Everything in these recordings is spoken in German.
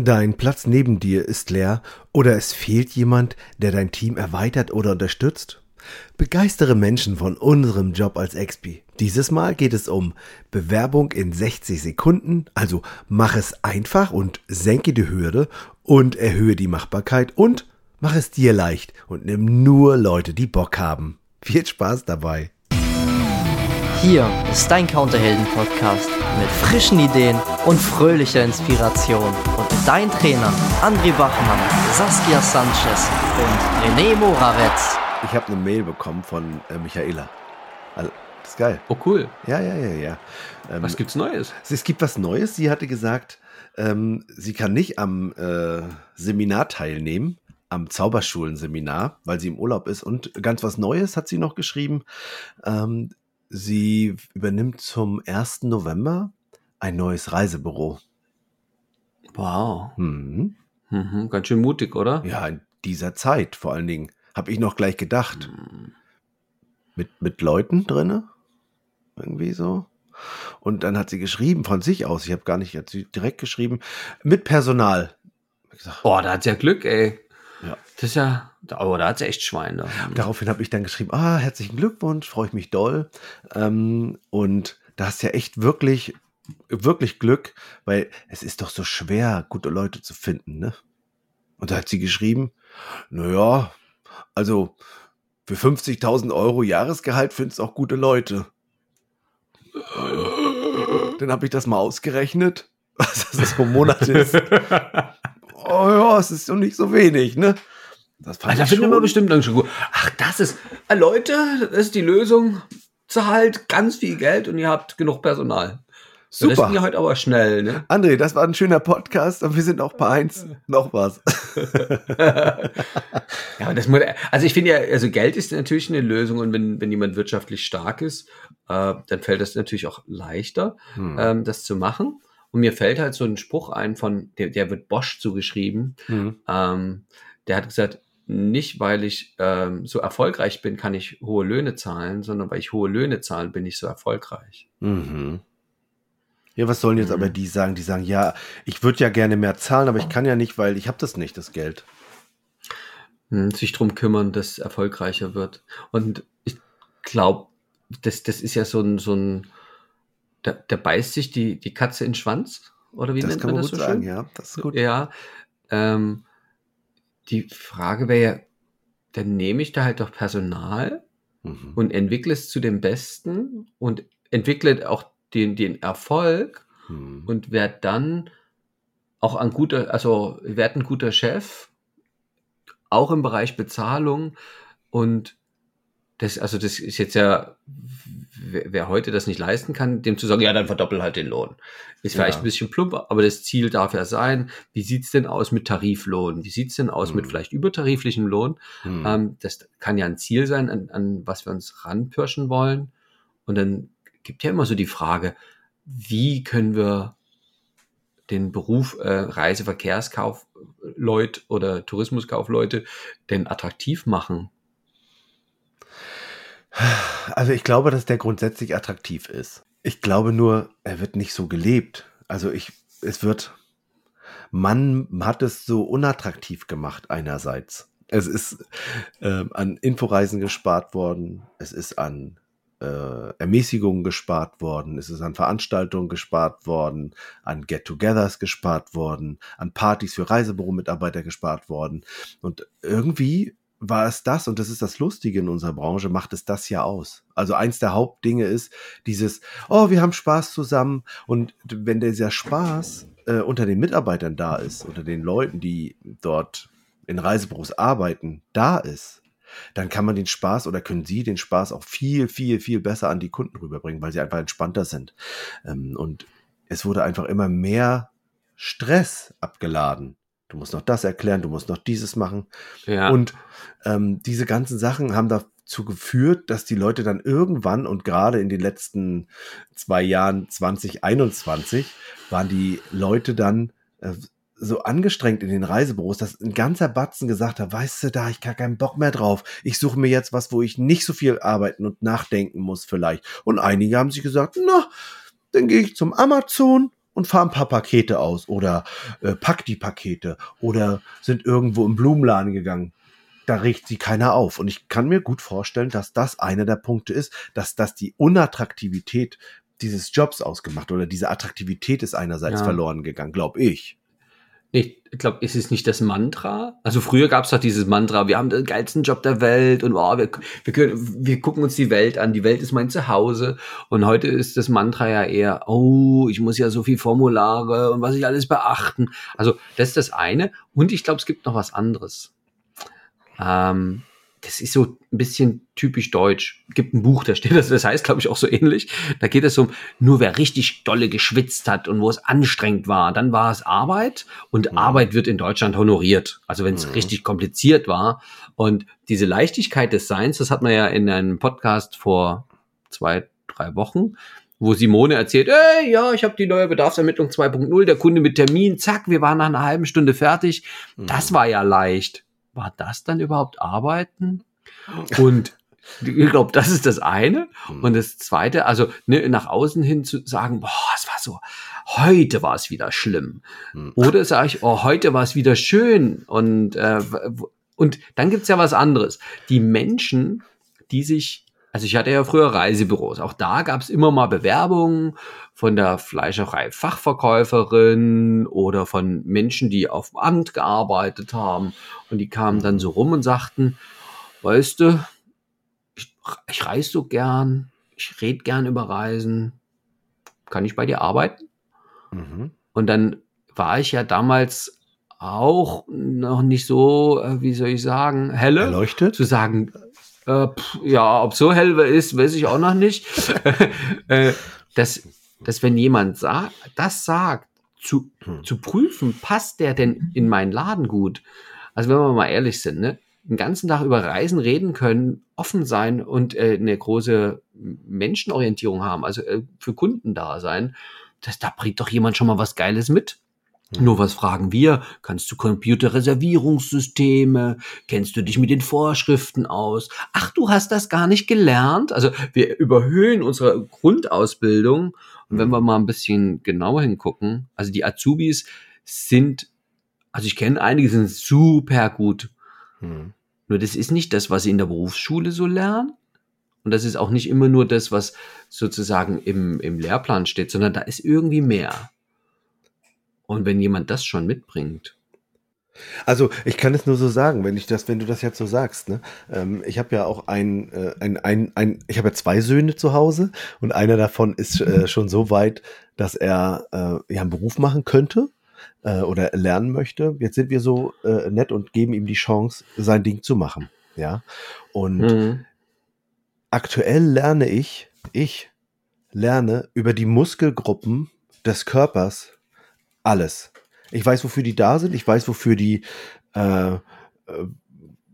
Dein Platz neben dir ist leer oder es fehlt jemand, der dein Team erweitert oder unterstützt? Begeistere Menschen von unserem Job als Expi. Dieses Mal geht es um Bewerbung in 60 Sekunden, also mach es einfach und senke die Hürde und erhöhe die Machbarkeit und mach es dir leicht und nimm nur Leute, die Bock haben. Viel Spaß dabei. Hier ist dein Counterhelden-Podcast mit frischen Ideen und fröhlicher Inspiration. Und dein Trainer André Bachmann, Saskia Sanchez und René Moravetz. Ich habe eine Mail bekommen von äh, Michaela. Also, das ist geil. Oh, cool. Ja, ja, ja, ja. Ähm, Was gibt's Neues? Es gibt was Neues. Sie hatte gesagt, ähm, sie kann nicht am äh, Seminar teilnehmen, am Zauberschulenseminar, weil sie im Urlaub ist. Und ganz was Neues hat sie noch geschrieben. Ähm, sie übernimmt zum 1. November ein neues Reisebüro. Wow. Mhm. Mhm, ganz schön mutig, oder? Ja, in dieser Zeit vor allen Dingen. Habe ich noch gleich gedacht. Mit, mit Leuten drinne Irgendwie so. Und dann hat sie geschrieben von sich aus. Ich habe gar nicht hat sie direkt geschrieben. Mit Personal. Gesagt, Boah, da hat sie ja Glück, ey. Ja. Das ist ja, aber da hat sie echt Schwein. Da. Daraufhin habe ich dann geschrieben, ah, herzlichen Glückwunsch, freue ich mich doll. Ähm, und da hast ja echt wirklich, wirklich Glück, weil es ist doch so schwer, gute Leute zu finden, ne? Und da hat sie geschrieben, naja, also für 50.000 Euro Jahresgehalt findest du auch gute Leute. Dann habe ich das mal ausgerechnet, was das pro Monat ist. oh ja, es ist doch nicht so wenig, ne? Das fand ich finden wir schon. bestimmt dann schon gut. Ach, das ist, äh, Leute, das ist die Lösung. Zahlt ganz viel Geld und ihr habt genug Personal. So, Das Super. ging ja heute aber schnell, ne? André, das war ein schöner Podcast und wir sind auch bei eins. Noch was. Ja, das muss, also ich finde ja, also Geld ist natürlich eine Lösung und wenn, wenn jemand wirtschaftlich stark ist, äh, dann fällt es natürlich auch leichter, Hm. ähm, das zu machen. Und mir fällt halt so ein Spruch ein von, der, der wird Bosch zugeschrieben. Hm. Ähm, der hat gesagt, nicht weil ich ähm, so erfolgreich bin, kann ich hohe Löhne zahlen, sondern weil ich hohe Löhne zahle, bin ich so erfolgreich. Mhm. Ja, was sollen jetzt Mhm. aber die sagen? Die sagen, ja, ich würde ja gerne mehr zahlen, aber ich kann ja nicht, weil ich habe das nicht, das Geld. Hm, sich drum kümmern, dass es erfolgreicher wird. Und ich glaube, das, das ist ja so ein, so ein da, da beißt sich die, die Katze in den Schwanz, oder wie das nennt man das so sagen, schön? ja. Das ist gut. Ja. Ähm, die Frage wäre ja, dann nehme ich da halt doch Personal Mhm. und entwickle es zu dem Besten und entwickle auch den, den Erfolg Mhm. und werde dann auch ein guter, also werde ein guter Chef, auch im Bereich Bezahlung und das, also das ist jetzt ja, wer, wer heute das nicht leisten kann, dem zu sagen, ja, dann verdoppel halt den Lohn. Ist Ja. vielleicht ein bisschen plump, aber das Ziel darf ja sein, wie sieht's denn aus mit Tariflohn? Wie sieht's denn aus mit Hm. vielleicht übertariflichem Lohn? Mhm. Ähm, das kann ja ein Ziel sein, an, an was wir uns ranpirschen wollen. Und dann gibt ja immer so die Frage, wie können wir den Beruf äh, Reiseverkehrskaufleut oder Tourismuskaufleute denn attraktiv machen? Also ich glaube, dass der grundsätzlich attraktiv ist. Ich glaube nur, er wird nicht so gelebt. Also ich, es wird, man hat es so unattraktiv gemacht einerseits. Es ist ähm, an Inforeisen gespart worden, es ist an äh, Ermäßigungen gespart worden, es ist an Veranstaltungen gespart worden, an Get-togethers gespart worden, an Partys für Reisebüro-Mitarbeiter gespart worden. Und irgendwie war es das, und das ist das Lustige in unserer Branche, macht es das ja aus. Also eins der Hauptdinge ist dieses, oh, wir haben Spaß zusammen. Und wenn dieser Spaß äh, unter den Mitarbeitern da ist, unter den Leuten, die dort in Reisebüros arbeiten, da ist, dann kann man den Spaß oder können sie den Spaß auch viel, viel, viel besser an die Kunden rüberbringen, weil sie einfach entspannter sind. Ähm, und es wurde einfach immer mehr Stress abgeladen. Du musst noch das erklären, du musst noch dieses machen. Ja. Und ähm, diese ganzen Sachen haben dazu geführt, dass die Leute dann irgendwann und gerade in den letzten zwei Jahren 2021 waren die Leute dann äh, so angestrengt in den Reisebüros, dass ein ganzer Batzen gesagt hat, weißt du, da ich gar keinen Bock mehr drauf. Ich suche mir jetzt was, wo ich nicht so viel arbeiten und nachdenken muss vielleicht. Und einige haben sich gesagt, na, dann gehe ich zum Amazon und fahr ein paar Pakete aus oder äh, pack die Pakete oder sind irgendwo im Blumenladen gegangen. Da regt sie keiner auf. Und ich kann mir gut vorstellen, dass das einer der Punkte ist, dass das die Unattraktivität dieses Jobs ausgemacht oder diese Attraktivität ist einerseits Ja. verloren gegangen, glaube ich. Ich glaube, ist es nicht das Mantra? Also früher gab es doch dieses Mantra, wir haben den geilsten Job der Welt und oh, wir, wir, können, wir gucken uns die Welt an, die Welt ist mein Zuhause. Und heute ist das Mantra ja eher, oh, ich muss ja so viel Formulare und was ich alles beachten. Also das ist das eine. Und ich glaube, es gibt noch was anderes. Ähm, das ist so ein bisschen typisch deutsch. Gibt ein Buch, da steht das, das heißt, glaube ich, auch so ähnlich. Da geht es um, nur wer richtig dolle geschwitzt hat und wo es anstrengend war, dann war es Arbeit und Mhm. Arbeit wird in Deutschland honoriert. Also wenn es Mhm. richtig kompliziert war. Und diese Leichtigkeit des Seins, das hat man ja in einem Podcast vor zwei, drei Wochen, wo Simone erzählt, ey, ja, ich habe die neue Bedarfsermittlung 2.0, der Kunde mit Termin, zack, wir waren nach einer halben Stunde fertig. Das war ja leicht. War das dann überhaupt Arbeiten? Und ich glaube, das ist das eine. Mhm. Und das zweite, also ne, nach außen hin zu sagen, boah, es war so, heute war es wieder schlimm. Mhm. Oder sage ich, oh, heute war es wieder schön. Und, äh, und dann gibt's ja was anderes. Die Menschen, die sich, also ich hatte ja früher Reisebüros, auch da gab's immer mal Bewerbungen von der Fleischerei Fachverkäuferin oder von Menschen, die auf dem Amt gearbeitet haben. Und die kamen dann so rum und sagten, weißt du, ich, ich reise so gern, ich rede gern über Reisen. Kann ich bei dir arbeiten? Mhm. Und dann war ich ja damals auch noch nicht so, äh, wie soll ich sagen, helle. Erleuchtet? Zu sagen, äh, pff, ja, ob so hell ist, weiß ich auch noch nicht. äh, dass, dass wenn jemand sa das sagt, zu, Hm. zu prüfen, passt der denn in meinen Laden gut? Also wenn wir mal ehrlich sind, ne? den ganzen Tag über Reisen reden können, offen sein und äh, eine große Menschenorientierung haben, also äh, für Kunden da sein, das, da bringt doch jemand schon mal was Geiles mit. Mhm. Nur was fragen wir? Kannst du Computerreservierungssysteme? Kennst du dich mit den Vorschriften aus? Ach, du hast das gar nicht gelernt? Also wir überhöhen unsere Grundausbildung. Und wenn Mhm. wir mal ein bisschen genauer hingucken, also die Azubis sind, also ich kenne einige, sind super gut. Mhm. Nur das ist nicht das, was sie in der Berufsschule so lernen. Und das ist auch nicht immer nur das, was sozusagen im, im Lehrplan steht, sondern da ist irgendwie mehr. Und wenn jemand das schon mitbringt, Also ich kann es nur so sagen, wenn ich das, wenn du das jetzt so sagst. Ne? Ähm, ich habe ja auch ein, äh, ein, ein, ein ich habe ja zwei Söhne zu Hause und einer davon ist äh, schon so weit, dass er äh, ja einen Beruf machen könnte äh, oder lernen möchte. Jetzt sind wir so äh, nett und geben ihm die Chance, sein Ding zu machen. Ja. Und Mhm. aktuell lerne ich, ich lerne über die Muskelgruppen des Körpers alles. Ich weiß, wofür die da sind. Ich weiß, wofür die, äh, äh,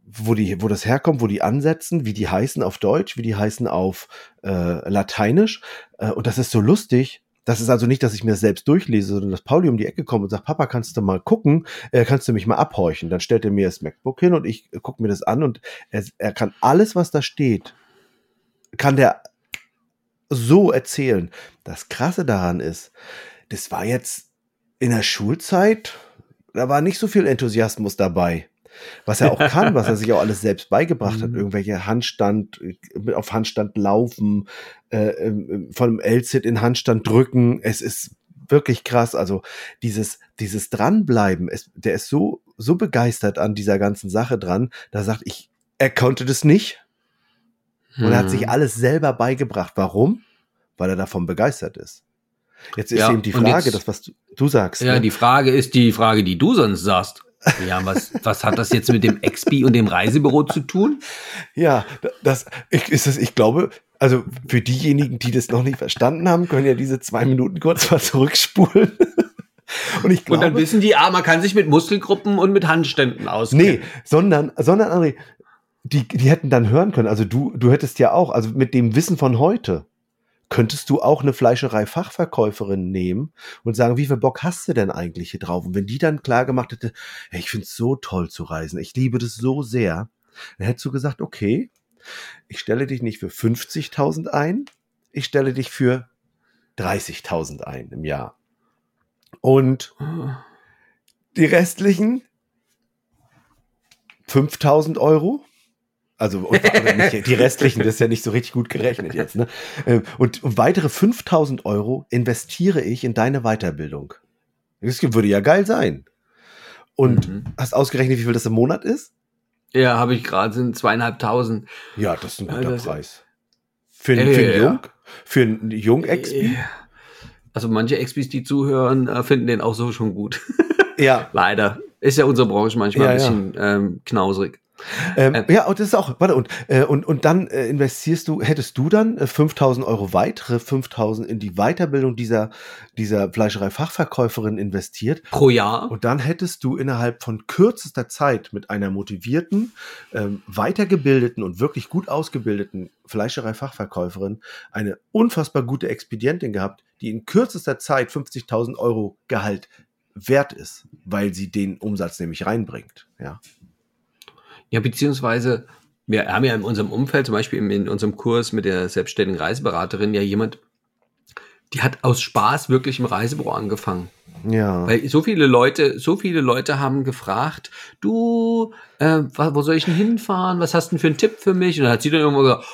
wo die, wo das herkommt, wo die ansetzen, wie die heißen auf Deutsch, wie die heißen auf äh, Lateinisch. Äh, und das ist so lustig. Das ist also nicht, dass ich mir das selbst durchlese, sondern dass Pauli um die Ecke kommt und sagt, Papa, kannst du mal gucken, äh, kannst du mich mal abhorchen. Dann stellt er mir das MacBook hin und ich äh, gucke mir das an und er, er kann alles, was da steht, kann der so erzählen. Das Krasse daran ist, das war jetzt in der Schulzeit, da war nicht so viel Enthusiasmus dabei. Was er auch kann, was er sich auch alles selbst beigebracht hat, Mhm. irgendwelche Handstand, äh, auf Handstand laufen, äh, ähm, von einem L-Sit in Handstand drücken. Es ist wirklich krass. Also dieses, dieses Dranbleiben, es, der ist so, so begeistert an dieser ganzen Sache dran, da sagt ich, er konnte das nicht und er hat sich Mhm. alles selber beigebracht. Warum? Weil er davon begeistert ist. Jetzt ist Ja, eben die und Frage, jetzt- das, was du, du sagst. Ja, ne? die Frage ist die Frage, die du sonst sagst. Ja, was, was hat das jetzt mit dem XP und dem Reisebüro zu tun? ja das, ich, ist das, ich glaube, also für diejenigen, die das noch nicht verstanden haben, können ja diese zwei Minuten kurz mal zurückspulen. Und ich Und glaube, dann wissen die, ah, man kann sich mit Muskelgruppen und mit Handständen auskennen. nee, sondern, sondern André, die, die hätten dann hören können. Also du, du hättest ja auch, also mit dem Wissen von heute, könntest du auch eine Fleischerei-Fachverkäuferin nehmen und sagen, wie viel Bock hast du denn eigentlich hier drauf? Und wenn die dann klar gemacht hätte, hey, ich finde es so toll zu reisen, ich liebe das so sehr, dann hättest du gesagt, okay, ich stelle dich nicht für 50.000 ein, ich stelle dich für 30.000 ein im Jahr. Und die restlichen 5000 Euro. Also und, nicht, die restlichen, das ist ja nicht so richtig gut gerechnet jetzt. Ne? Ähm, und, und weitere 5000 Euro investiere ich in deine Weiterbildung. Das würde ja geil sein. Und mhm. hast ausgerechnet, wie viel das im Monat ist? Ja, habe ich gerade, sind zweieinhalbtausend. Ja, das ist ein guter ja, Preis. Für, äh, für einen Jung? Für einen Jung-Expi? Also manche Expis, die zuhören, äh, finden den auch so schon gut. Ja. Leider. Ist ja unsere Branche manchmal ja, ein bisschen ja. ähm, knausrig. Ähm, ähm, ja, und das ist auch, warte, und, äh, und, und dann äh, investierst du, hättest du dann äh, 5000 Euro weitere 5000 in die Weiterbildung dieser, dieser Fleischerei-Fachverkäuferin investiert. Pro Jahr. Und dann hättest du innerhalb von kürzester Zeit mit einer motivierten, ähm, weitergebildeten und wirklich gut ausgebildeten Fleischerei-Fachverkäuferin eine unfassbar gute Expedientin gehabt, die in kürzester Zeit 50.000 Euro Gehalt wert ist, weil sie den Umsatz nämlich reinbringt. Ja. Ja, beziehungsweise wir haben ja in unserem Umfeld, zum Beispiel in unserem Kurs mit der selbstständigen Reiseberaterin, ja jemand, die hat aus Spaß wirklich im Reisebüro angefangen. Ja. Weil so viele Leute, so viele Leute haben gefragt, du, äh, wo soll ich denn hinfahren? Was hast du denn für einen Tipp für mich? Und dann hat sie dann irgendwann gesagt,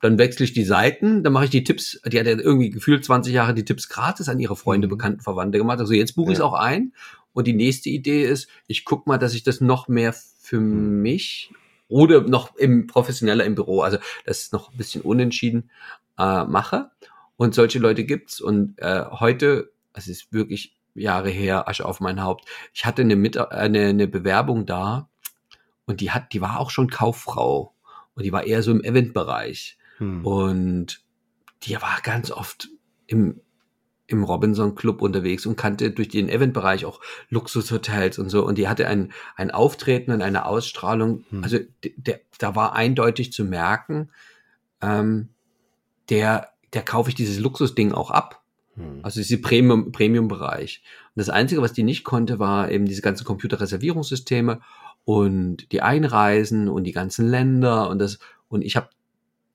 dann wechsle ich die Seiten, dann mache ich die Tipps, die hat ja irgendwie gefühlt 20 Jahre die Tipps gratis an ihre Freunde, mhm. Bekannten, Verwandte gemacht. Also jetzt buche ich es auch ein. Und die nächste Idee ist, ich guck mal, dass ich das noch mehr für mhm. mich oder noch im professioneller im Büro, also das ist noch ein bisschen unentschieden, äh, mache. Und solche Leute gibt's. Und äh, heute, es ist wirklich Jahre her, Asche auf mein Haupt. Ich hatte eine, Mit eine, eine Bewerbung da und die hat, die war auch schon Kauffrau und die war eher so im Eventbereich. Hm. Und die war ganz oft im im Robinson Club unterwegs und kannte durch den Eventbereich auch Luxushotels und so. Und die hatte ein, ein Auftreten und eine Ausstrahlung. Hm. Also der, da war eindeutig zu merken, ähm, der, der kaufe ich dieses Luxusding auch ab. Hm. Also diese Premium, Premium-Bereich. Und das Einzige, was die nicht konnte, war eben diese ganzen Computerreservierungssysteme und die Einreisen und die ganzen Länder und das. Und ich habe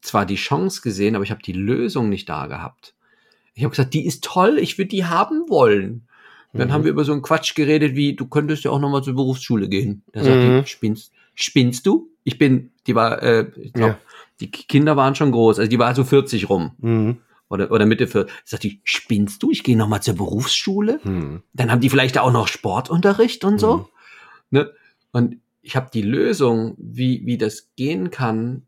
zwar die Chance gesehen, aber ich habe die Lösung nicht da gehabt. Ich habe gesagt, die ist toll, ich würde die haben wollen. Und dann mhm. haben wir über so einen Quatsch geredet, wie du könntest ja auch nochmal zur Berufsschule gehen. Da sagt mhm. die, spinnst, spinnst du? Ich bin, die war, äh, ich glaube, ja. die Kinder waren schon groß, also die war so 40 rum. Mhm. Oder, oder Mitte 40. Sagt die, spinnst du? Ich gehe nochmal zur Berufsschule. Mhm. Dann haben die vielleicht auch noch Sportunterricht und so. Mhm. Ne? Und ich habe die Lösung, wie, wie das gehen kann,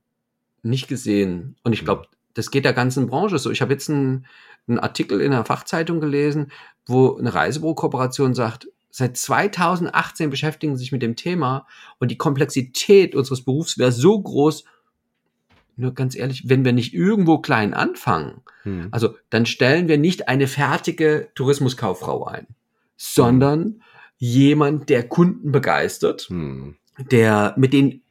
nicht gesehen. Und ich glaube, mhm. das geht der ganzen Branche so. Ich habe jetzt einen, einen Artikel in einer Fachzeitung gelesen, wo eine Reisebürokooperation sagt, seit 2018 beschäftigen sie sich mit dem Thema und die Komplexität unseres Berufs wäre so groß, nur ganz ehrlich, wenn wir nicht irgendwo klein anfangen, hm. also dann stellen wir nicht eine fertige Tourismuskauffrau ein, sondern hm. jemand, der Kunden begeistert, hm. der mit den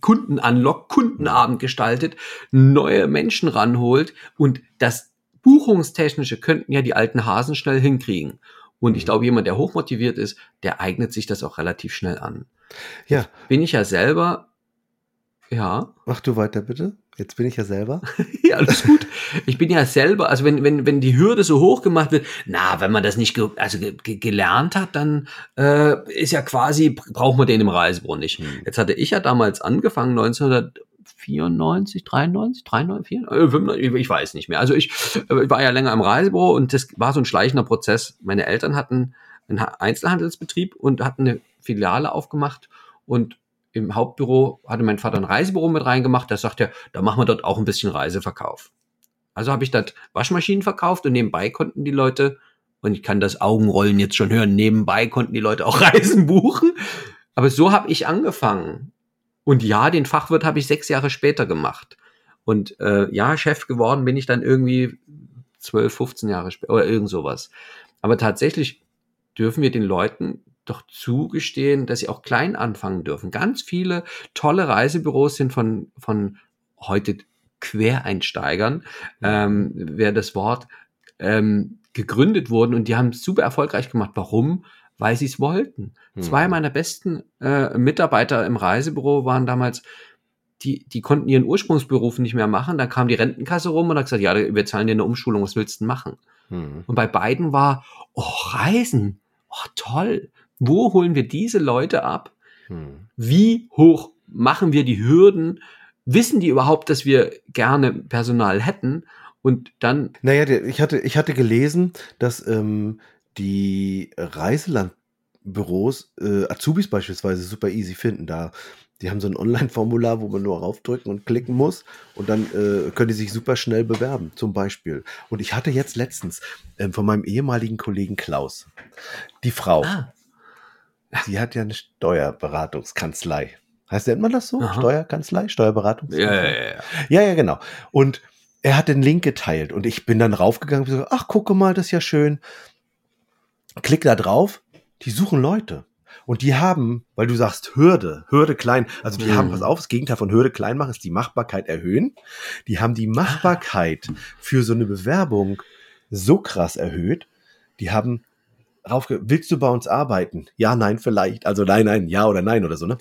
Kunden anlockt, Kundenabend gestaltet, neue Menschen ranholt und das Buchungstechnische könnten ja die alten Hasen schnell hinkriegen. Und ich mhm. glaube, jemand, der hochmotiviert ist, der eignet sich das auch relativ schnell an. Ja. Jetzt bin ich ja selber, ja. Mach du weiter, bitte. Jetzt bin ich ja selber. ja, alles gut. Ich bin ja selber, also wenn, wenn, wenn die Hürde so hoch gemacht wird, na, wenn man das nicht ge also ge gelernt hat, dann äh, ist ja quasi, braucht man den im Reisebrunnen nicht. Hm. Jetzt hatte ich ja damals angefangen, 1900, 94, 93, 93, 94, ich weiß nicht mehr. Also ich, ich war ja länger im Reisebüro und das war so ein schleichender Prozess. Meine Eltern hatten einen Einzelhandelsbetrieb und hatten eine Filiale aufgemacht und im Hauptbüro hatte mein Vater ein Reisebüro mit reingemacht. Da sagt er, da machen wir dort auch ein bisschen Reiseverkauf. Also habe ich dort Waschmaschinen verkauft und nebenbei konnten die Leute, und ich kann das Augenrollen jetzt schon hören, nebenbei konnten die Leute auch Reisen buchen. Aber so habe ich angefangen. Und ja, den Fachwirt habe ich sechs Jahre später gemacht. Und äh, ja, Chef geworden bin ich dann irgendwie zwölf, 15 Jahre später oder irgend sowas. Aber tatsächlich dürfen wir den Leuten doch zugestehen, dass sie auch klein anfangen dürfen. Ganz viele tolle Reisebüros sind von, von heute Quereinsteigern, ähm, wäre das Wort, ähm, gegründet wurden und die haben super erfolgreich gemacht. Warum? Weil sie es wollten. Hm. Zwei meiner besten äh, Mitarbeiter im Reisebüro waren damals die, die konnten ihren Ursprungsberuf nicht mehr machen. Dann kam die Rentenkasse rum und hat gesagt, ja, wir zahlen dir eine Umschulung, was willst du denn machen? Mhm. Und bei beiden war, oh, Reisen, oh, toll. Wo holen wir diese Leute ab? Mhm. Wie hoch machen wir die Hürden? Wissen die überhaupt, dass wir gerne Personal hätten? Und dann. Naja, ich hatte, ich hatte gelesen, dass ähm, die Reiselandbüros äh, Azubis beispielsweise super easy finden. Da die haben so ein Online-Formular, wo man nur raufdrücken und klicken muss und dann äh, können die sich super schnell bewerben, zum Beispiel. Und ich hatte jetzt letztens äh, von meinem ehemaligen Kollegen Klaus, die Frau, ah. die hat ja eine Steuerberatungskanzlei. Heißt, nennt man das so? Aha. Steuerkanzlei? Steuerberatung? Ja, ja, ja, ja. Ja, ja, genau. Und er hat den Link geteilt und ich bin dann raufgegangen und gesagt, ach, gucke mal, das ist ja schön. Klick da drauf, die suchen Leute. Und die haben, weil du sagst Hürde, Hürde klein, also die mhm. haben, pass auf, das Gegenteil von Hürde klein machen ist die Machbarkeit erhöhen. Die haben die Machbarkeit für so eine Bewerbung so krass erhöht. Die haben raufge, willst du bei uns arbeiten? Ja, nein, vielleicht. Also nein, nein, ja oder nein oder so, ne?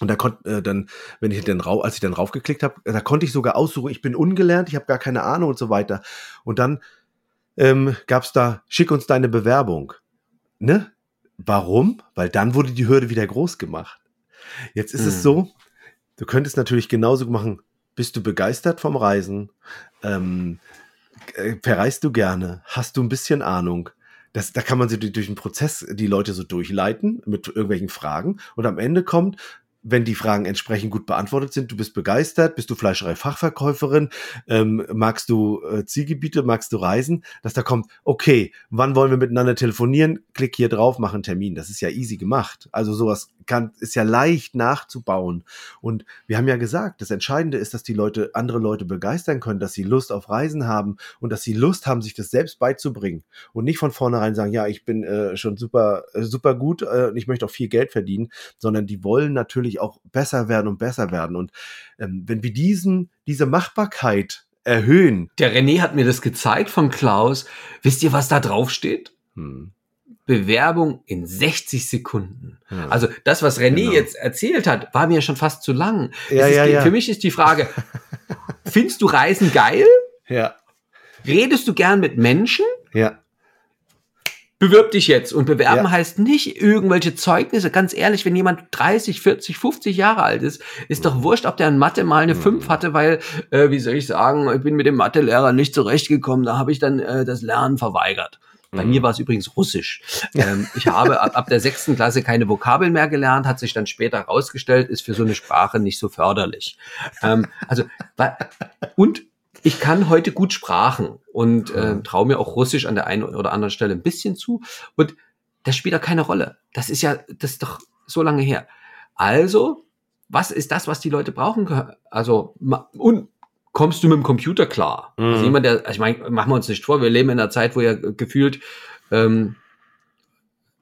Und da konnte äh, dann, wenn ich dann rauf, als ich dann raufgeklickt habe, da konnte ich sogar aussuchen, ich bin ungelernt, ich habe gar keine Ahnung und so weiter. Und dann ähm, gab es da, schick uns deine Bewerbung. Ne? Warum? Weil dann wurde die Hürde wieder groß gemacht. Jetzt ist hm. es so, du könntest natürlich genauso machen, bist du begeistert vom Reisen? Ähm, äh, verreist du gerne? Hast du ein bisschen Ahnung? Das, da kann man sie durch den Prozess die Leute so durchleiten mit irgendwelchen Fragen und am Ende kommt, wenn die Fragen entsprechend gut beantwortet sind, du bist begeistert, bist du Fleischerei-Fachverkäuferin, ähm, magst du äh, Zielgebiete, magst du Reisen, dass da kommt, okay, wann wollen wir miteinander telefonieren? Klick hier drauf, mach einen Termin. Das ist ja easy gemacht. Also sowas kann, ist ja leicht nachzubauen. Und wir haben ja gesagt, das Entscheidende ist, dass die Leute, andere Leute begeistern können, dass sie Lust auf Reisen haben und dass sie Lust haben, sich das selbst beizubringen und nicht von vornherein sagen, ja, ich bin äh, schon super, äh, super gut äh, und ich möchte auch viel Geld verdienen, sondern die wollen natürlich natürlich auch besser werden und besser werden. Und ähm, wenn wir diesen, diese Machbarkeit erhöhen. Der René hat mir das gezeigt von Klaus. Wisst ihr, was da drauf steht? Hm. Bewerbung in 60 Sekunden. Ja. Also das, was René genau. jetzt erzählt hat, war mir schon fast zu lang. Ja, ja, die, ja. Für mich ist die Frage, findest du Reisen geil? Ja. Redest du gern mit Menschen? Ja bewirb dich jetzt. Und bewerben ja. heißt nicht irgendwelche Zeugnisse. Ganz ehrlich, wenn jemand 30, 40, 50 Jahre alt ist, ist doch wurscht, ob der in Mathe mal eine 5 hatte, weil, äh, wie soll ich sagen, ich bin mit dem Mathelehrer nicht zurechtgekommen. Da habe ich dann äh, das Lernen verweigert. Bei mhm. mir war es übrigens Russisch. Ähm, ich habe ab, ab der sechsten Klasse keine Vokabeln mehr gelernt, hat sich dann später herausgestellt, ist für so eine Sprache nicht so förderlich. Ähm, also, und ich kann heute gut Sprachen und äh, traue mir auch Russisch an der einen oder anderen Stelle ein bisschen zu. Und das spielt da keine Rolle. Das ist ja, das ist doch so lange her. Also, was ist das, was die Leute brauchen? Also, und kommst du mit dem Computer klar? Also mhm. Also jemand, der, also ich meine, machen wir uns nicht vor, wir leben in einer Zeit, wo ja gefühlt, ähm,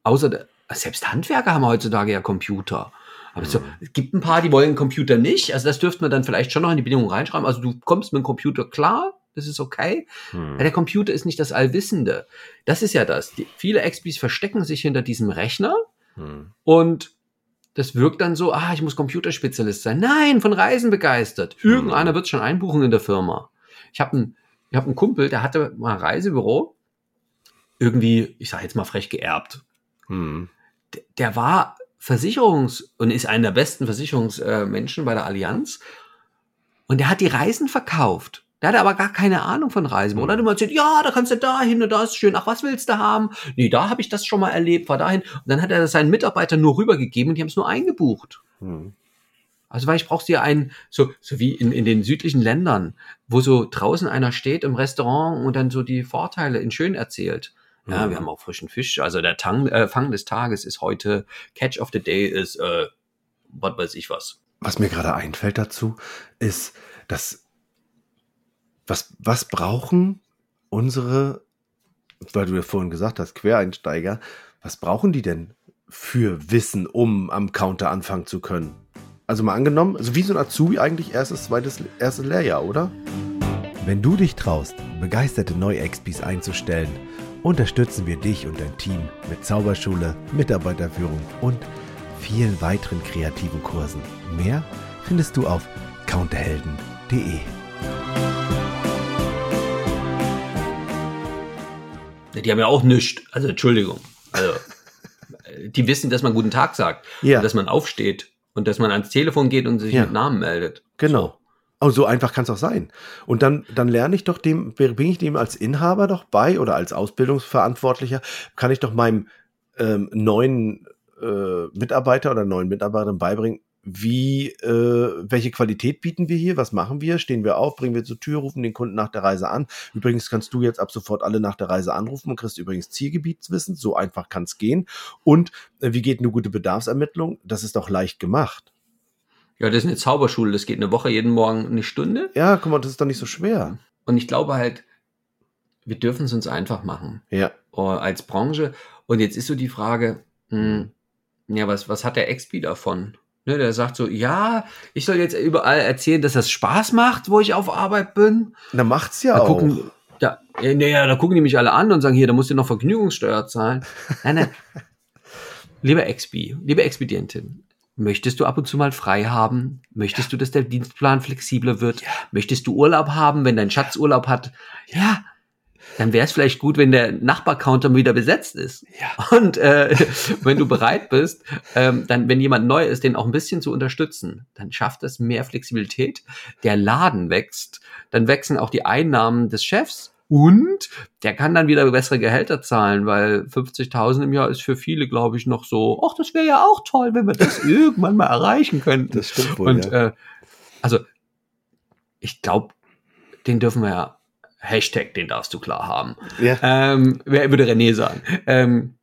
außer der, selbst Handwerker haben heutzutage ja Computer. Aber so, es gibt ein paar, die wollen Computer nicht. Also das dürfte man dann vielleicht schon noch in die Bedingungen reinschreiben. Also du kommst mit dem Computer klar, das ist okay. Hm. Der Computer ist nicht das Allwissende. Das ist ja das. Die, viele XPs verstecken sich hinter diesem Rechner hm. und das wirkt dann so, ah, ich muss Computerspezialist sein. Nein, von Reisen begeistert. Hm. Irgendeiner wird schon einbuchen in der Firma. Ich habe einen, ich hab einen Kumpel, der hatte mal ein Reisebüro, irgendwie, ich sage jetzt mal frech geerbt. Hm. Der, der war Versicherungs- und ist einer der besten Versicherungsmenschen bei der Allianz. Und der hat die Reisen verkauft. Der hatte aber gar keine Ahnung von Reisen. Und dann immer erzählt, ja, da kannst du da hin und da ist schön. Ach, was willst du haben? Nee, da habe ich das schon mal erlebt, fahr dahin. Und dann hat er das seinen Mitarbeitern nur rübergegeben und die haben es nur eingebucht. Hm. Also, weil ich brauchst dir einen, so, so wie in, in den südlichen Ländern, wo so draußen einer steht im Restaurant und dann so die Vorteile in schön erzählt. Ja, mhm. wir haben auch frischen Fisch. Also der Tang, äh, Fang des Tages ist heute, Catch of the Day ist, äh, was weiß ich was. Was mir gerade einfällt dazu, ist, dass was, was brauchen unsere, weil du ja vorhin gesagt hast, Quereinsteiger, was brauchen die denn für Wissen, um am Counter anfangen zu können? Also mal angenommen, also wie so ein Azubi eigentlich erstes, zweites, erstes Lehrjahr, oder? Wenn du dich traust, begeisterte Neu-Expis einzustellen, unterstützen wir dich und dein Team mit Zauberschule, Mitarbeiterführung und vielen weiteren kreativen Kursen. Mehr findest du auf counterhelden.de. Die haben ja auch nichts. Also Entschuldigung. Also die wissen, dass man guten Tag sagt. Ja. Dass man aufsteht und dass man ans Telefon geht und sich Ja. mit Namen meldet. Genau. Oh, so einfach kann es auch sein. Und dann, dann lerne ich doch dem, bringe ich dem als Inhaber doch bei oder als Ausbildungsverantwortlicher, kann ich doch meinem ähm, neuen äh, Mitarbeiter oder neuen Mitarbeiterin beibringen, wie, äh, welche Qualität bieten wir hier, was machen wir, stehen wir auf, bringen wir zur Tür, rufen den Kunden nach der Reise an. Übrigens kannst du jetzt ab sofort alle nach der Reise anrufen und kriegst übrigens Zielgebietswissen, so einfach kann es gehen. Und äh, wie geht eine gute Bedarfsermittlung? Das ist doch leicht gemacht. Ja, das ist eine Zauberschule. Das geht eine Woche, jeden Morgen eine Stunde. Ja, guck mal, das ist doch nicht so schwer. Und ich glaube halt, wir dürfen es uns einfach machen. Ja. äh, als Branche. Und jetzt ist so die Frage, mh, ja, was, was hat der XP davon? Ne, der sagt so, ja, ich soll jetzt überall erzählen, dass das Spaß macht, wo ich auf Arbeit bin. Da macht's ja Da auch. gucken, da, ja, naja, da gucken die mich alle an und sagen, hier, da musst du noch Vergnügungssteuer zahlen. Nein, nein. Lieber XP, liebe Expedientin, möchtest du ab und zu mal frei haben? Möchtest du, dass der Dienstplan flexibler wird? Möchtest du Urlaub haben, wenn dein Schatz Urlaub hat? Ja. Dann wäre es vielleicht gut, wenn der Nachbarcounter wieder besetzt ist. Ja. Und äh, wenn du bereit bist, ähm, dann, wenn jemand neu ist, den auch ein bisschen zu unterstützen, dann schafft es mehr Flexibilität. Der Laden wächst, dann wachsen auch die Einnahmen des Chefs und der kann dann wieder bessere Gehälter zahlen, weil 50.000 im Jahr ist für viele, glaube ich, noch so, ach, das wäre ja auch toll, wenn wir das irgendwann mal erreichen könnten. Das stimmt wohl. Und ja. äh, also, ich glaube, den dürfen wir ja, Hashtag, den darfst du klar haben. ja. Ähm, wer würde René sagen? Ähm,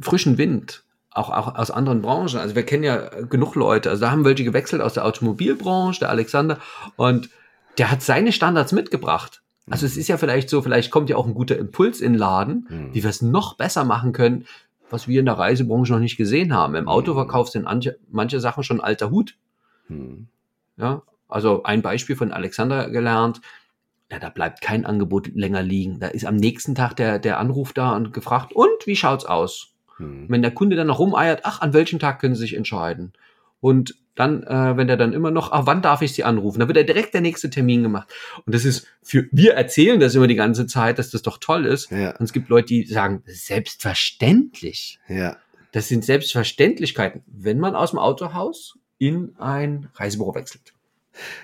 frischen Wind, auch, auch aus anderen Branchen. Also wir kennen ja genug Leute. Also da haben welche gewechselt aus der Automobilbranche, der Alexander, und der hat seine Standards mitgebracht. Also es ist ja vielleicht so, vielleicht kommt ja auch ein guter Impuls in den Laden, Mhm. wie wir es noch besser machen können, was wir in der Reisebranche noch nicht gesehen haben. Im Autoverkauf sind manche, manche Sachen schon alter Hut. Hm. Ja, also ein Beispiel von Alexander gelernt. Ja, da bleibt kein Angebot länger liegen. Da ist am nächsten Tag der, der Anruf da und gefragt, und wie schaut's aus? Hm. Wenn der Kunde dann noch rumeiert, ach, an welchem Tag können Sie sich entscheiden? Und dann, äh, wenn der dann immer noch, ach, wann darf ich Sie anrufen? Da wird er direkt der nächste Termin gemacht. Und das ist für, wir erzählen das immer die ganze Zeit, dass das doch toll ist. Ja, Und es gibt Leute, die sagen, selbstverständlich. ja. Das sind Selbstverständlichkeiten, wenn man aus dem Autohaus in ein Reisebüro wechselt.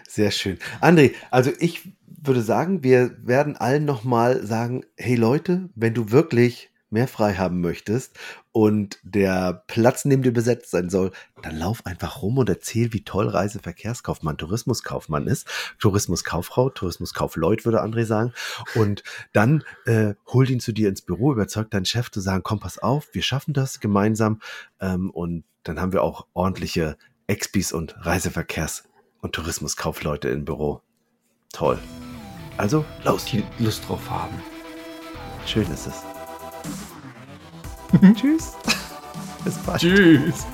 Sehr schön. André, also ich würde sagen, wir werden allen nochmal sagen, hey Leute, wenn du wirklich mehr frei haben möchtest und der Platz neben dir besetzt sein soll, dann lauf einfach rum und erzähl, wie toll Reiseverkehrskaufmann, Tourismuskaufmann ist. Tourismuskauffrau, Tourismuskaufleut, würde André sagen. Und dann äh, hol ihn zu dir ins Büro, überzeug deinen Chef zu sagen, komm, pass auf, wir schaffen das gemeinsam. Ähm, und dann haben wir auch ordentliche Expis und Reiseverkehrs- und Tourismuskaufleute im Büro. Toll. Also, los. Die Lust drauf haben. Schön ist es. Tschüss. Bis bald. Tschüss.